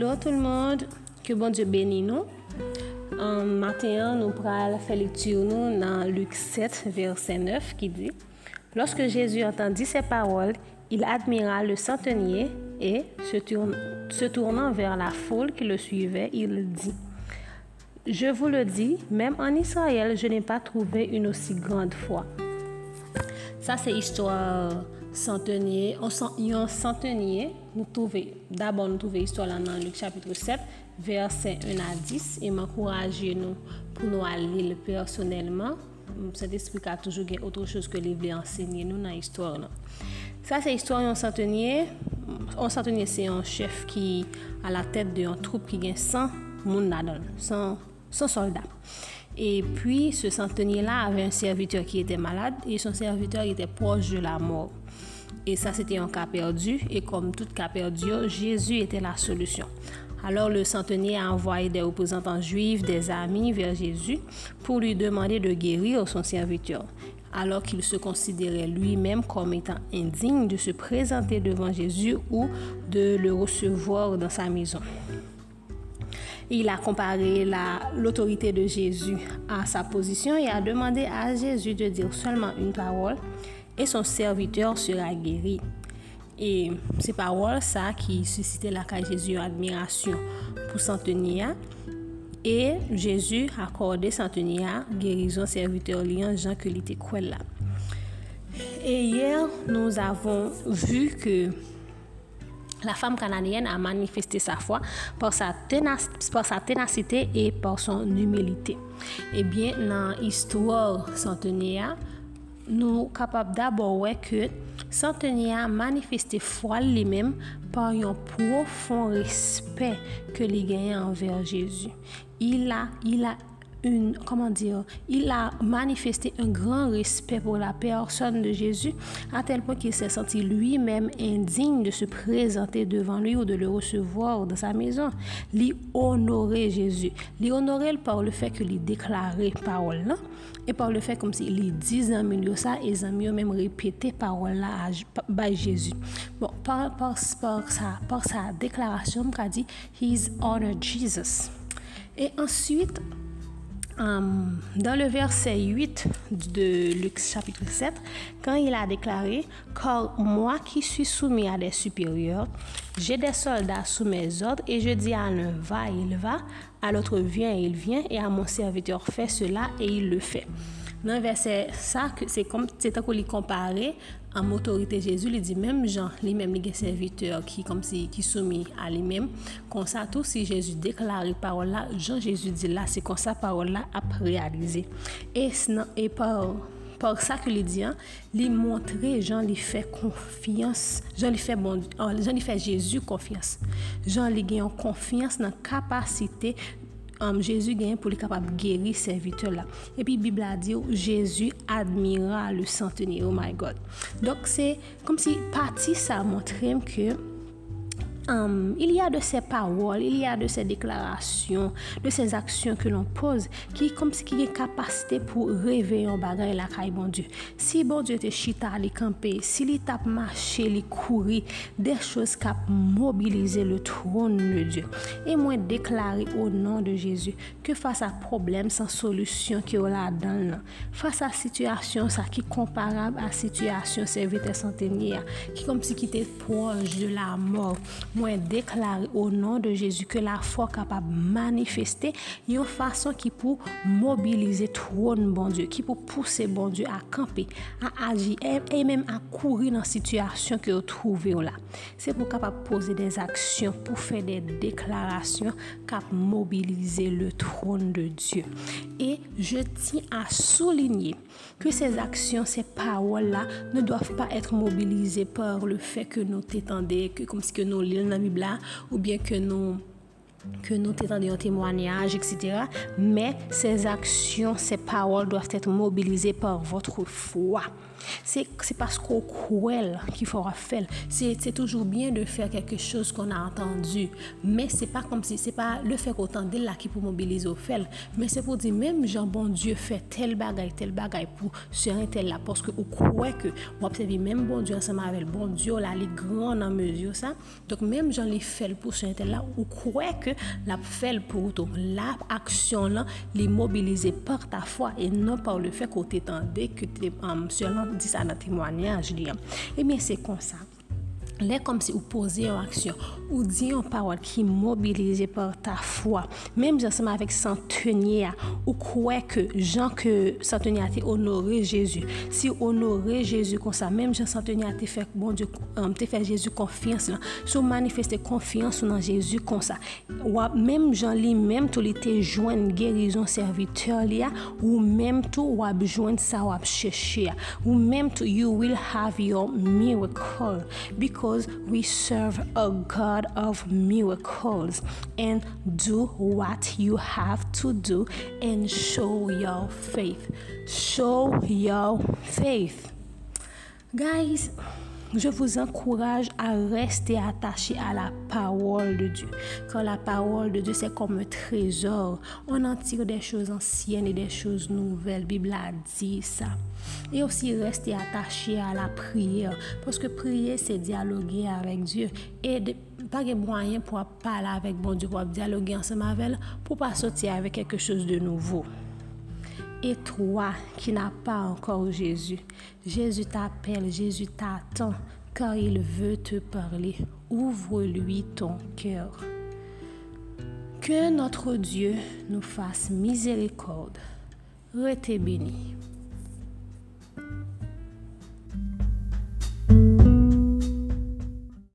Hello tout le monde, que bon Dieu bénisse nous. En matin, nous prenons faire lecture nous dans Luc 7, verset 9 qui dit Lorsque Jésus entendit ces paroles, il admira le centenier et, se, tournant vers la foule qui le suivait, il dit Je vous le dis, même en Israël, je n'ai pas trouvé une aussi grande foi. Ça, c'est histoire centenier, yon centenier, nou touve, d'abord nou touve histwa lan nan Luke chapitre 7, verse 1 a 10, e m'ankouraje nou pou nou al li le personelman, se despri ka toujou gen otre chos ke li vle ensegne nou nan histwa lan. Sa se histwa yon centenier, yon centenier se yon chef ki a la tèt de yon troupe ki gen 100 moun nadol, 100, 100 soldat. Et puis, ce centenier-là avait un serviteur qui était malade et son serviteur était proche de la mort. Et ça, c'était un cas perdu. Et comme tout cas perdu, Jésus était la solution. Alors le centenier a envoyé des représentants juifs, des amis vers Jésus pour lui demander de guérir son serviteur, alors qu'il se considérait lui-même comme étant indigne de se présenter devant Jésus ou de le recevoir dans sa maison. Il a comparé l'autorité de Jésus à sa position et a demandé à Jésus de dire seulement une parole et son serviteur sera guéri. Et ces paroles, ça qui suscitait la de Jésus admiration pour centenier. Et Jésus a accordé centenier guérison serviteur liant Jean que était là. Et hier, nous avons vu que la femme canadienne a manifesté sa foi par sa, ténacité et par son humilité. Eh bien, dans l'histoire centenaire, nous sommes capables d'abord voir que centenaire a manifesté foi lui-même par un profond respect que il gagne envers Jésus. Il a, il a une, comment dire, il a manifesté un grand respect pour la personne de Jésus, à tel point qu'il s'est senti lui-même indigne de se présenter devant lui ou de le recevoir dans sa maison. Lui honorer Jésus. Lui honorer par le fait qu'il déclaré parole là, et par le fait comme s'il si disait en milieu ça, et ils ont même répété parole là à Jésus. Bon, par, par, par, sa, par sa déclaration, il a dit, He's honored Jesus. Et ensuite, dans le verset 8 de Luc chapitre 7, quand il a déclaré, Car moi qui suis soumis à des supérieurs, j'ai des soldats sous mes ordres, et je dis à l'un va, il va, à l'autre viens, il vient, et à mon serviteur fais cela, et il le fait. Le verset ça, c'est comme c'est à lui comparer en autorité Jésus, il dit même Jean, lui-même, les serviteur qui comme si qui soumis à lui-même. Comme ça, tout si Jésus déclare parole là, Jean Jésus dit là, c'est comme ça parole là a réalisé. Et, et par par ça que il dit, hein, lui montrer, Jean lui fait confiance, Jean lui fait bon, Jean lui fait Jésus confiance. Jean lui gagne confiance dans la um, Jésus gen pou li kapab geri servite la. E pi Bibla di ou, oh, Jésus admira le centenier, oh my God. Dok se, kom si pati sa montrem ke, um, il y a de ces paroles, il y a de ces déclarations, de ces actions que l'on pose qui comme si qui est capacité pour réveiller en bagay la caille bon Dieu. Si bon Dieu te chita li camper, si li tape marcher, li courir, des choses cap mobiliser le trône de Dieu. Et moi déclarer au nom de Jésus que face à problème sans solution qui est là-dedans, face à situation ça qui comparable à situation serviteur centenier qui comme si qui était proche de la mort. Moi déclarer au nom de Jésus que la foi capable de manifester une façon qui pour mobiliser trône bon Dieu, qui pour pousser bon Dieu à camper, à agir et même à courir dans la situation que vous trouvez là. C'est pour capable poser des actions, pour faire des déclarations cap mobiliser le trône de Dieu. Et je tiens à souligner que ces actions, ces paroles-là ne doivent pas être mobilisées par le fait que nous t'étendons, que comme si que nous lisons la Bible, ou bien que nous que nous t'étendons un témoignage, etc. Mais ces actions, ces paroles doivent être mobilisées par votre foi. C'est parce qu'on croit qu'il faudra faire. C'est toujours bien de faire quelque chose qu'on a entendu. Mais c'est pas comme si, c'est pas le fait qu'on entende là qui peut mobiliser au fait. Mais c'est pour dire, même Jean, bon Dieu, fait tel bagaille, tel bagaille pour ce tel là. Parce que vous croyez que vous observez même bon Dieu ensemble avec bon Dieu, là, les grands en mesure ça. Donc, même Jean les fait pour ce tel là, vous croyez que ke la fel pou tou. La aksyon lan li mobilize par ta fwa e non par le fe kote tande ke te, um, selan di sa nan temwanyaj li. Ebyen se konsa. Lè kom si ou pose yon aksyon, ou di yon parol ki mobilize par ta fwa, mèm jansèman avèk santenye a, ou kouè ke jan ke santenye a te honore Jésus. Si honore Jésus kon sa, mèm jan santenye a te fèk bon Dieu, um, te fèk Jésus konfians lan, sou manifeste konfians nan Jésus kon sa. Wap mèm jan li mèm tou li te jwen gerizon serviteur li a, ou mèm tou wap jwen sa wap chèche a. Ou mèm tou you will have your miracle because because we serve a God of miracles. And do what you have to do and show your faith. Show your faith. Guys, je vous encourage à rester attaché à la parole de Dieu. Car la parole de Dieu, c'est comme un trésor. On en tire des choses anciennes et des choses nouvelles. La Bible a dit ça. Et aussi rester attaché à la prière. Parce que prier, c'est dialoguer avec Dieu. Et pas de moyen pour parler avec bon Dieu, pour dialoguer ensemble avec pour pas sortir avec quelque chose de nouveau. Et toi qui n'as pas encore Jésus, Jésus t'appelle, Jésus t'attend, car il veut te parler. Ouvre-lui ton cœur. Que notre Dieu nous fasse miséricorde. Rete béni.